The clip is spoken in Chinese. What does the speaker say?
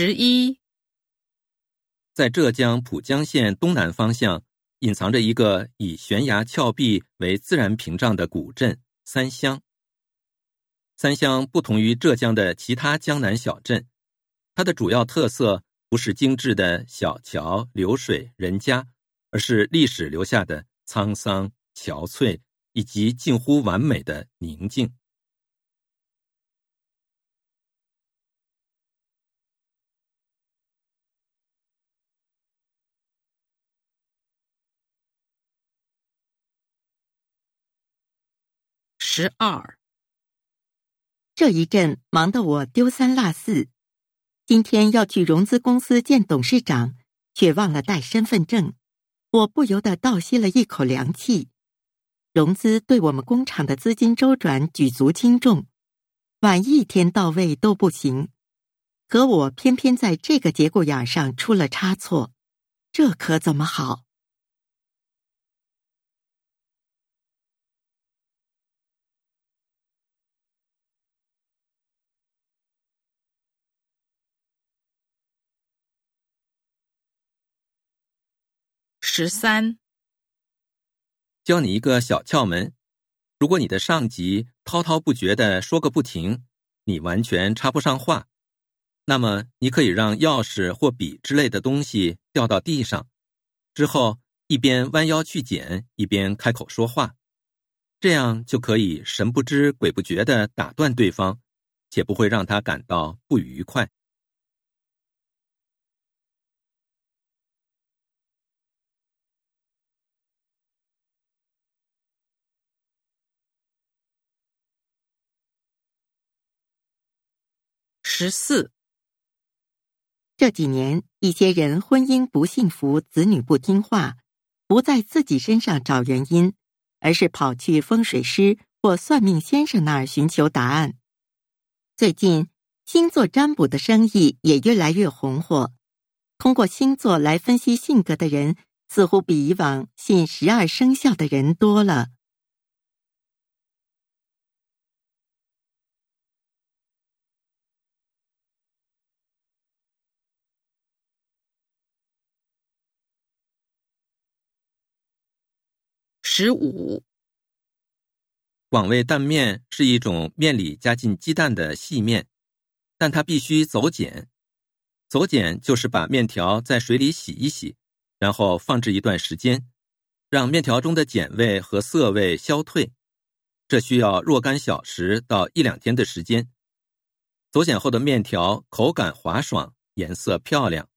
十一，在浙江浦江县东南方向，隐藏着一个以悬崖峭壁为自然屏障的古镇三乡。三乡不同于浙江的其他江南小镇，它的主要特色不是精致的小桥流水人家，而是历史留下的沧桑憔悴以及近乎完美的宁静。十二，这一阵忙得我丢三落四。今天要去融资公司见董事长，却忘了带身份证，我不由得倒吸了一口凉气。融资对我们工厂的资金周转举足轻重，晚一天到位都不行。可我偏偏在这个节骨眼上出了差错，这可怎么好？十三，教你一个小窍门：如果你的上级滔滔不绝的说个不停，你完全插不上话，那么你可以让钥匙或笔之类的东西掉到地上，之后一边弯腰去捡，一边开口说话，这样就可以神不知鬼不觉的打断对方，且不会让他感到不愉快。十四，这几年，一些人婚姻不幸福，子女不听话，不在自己身上找原因，而是跑去风水师或算命先生那儿寻求答案。最近，星座占卜的生意也越来越红火，通过星座来分析性格的人，似乎比以往信十二生肖的人多了。十五，广味蛋面是一种面里加进鸡蛋的细面，但它必须走碱。走碱就是把面条在水里洗一洗，然后放置一段时间，让面条中的碱味和涩味消退。这需要若干小时到一两天的时间。走碱后的面条口感滑爽，颜色漂亮。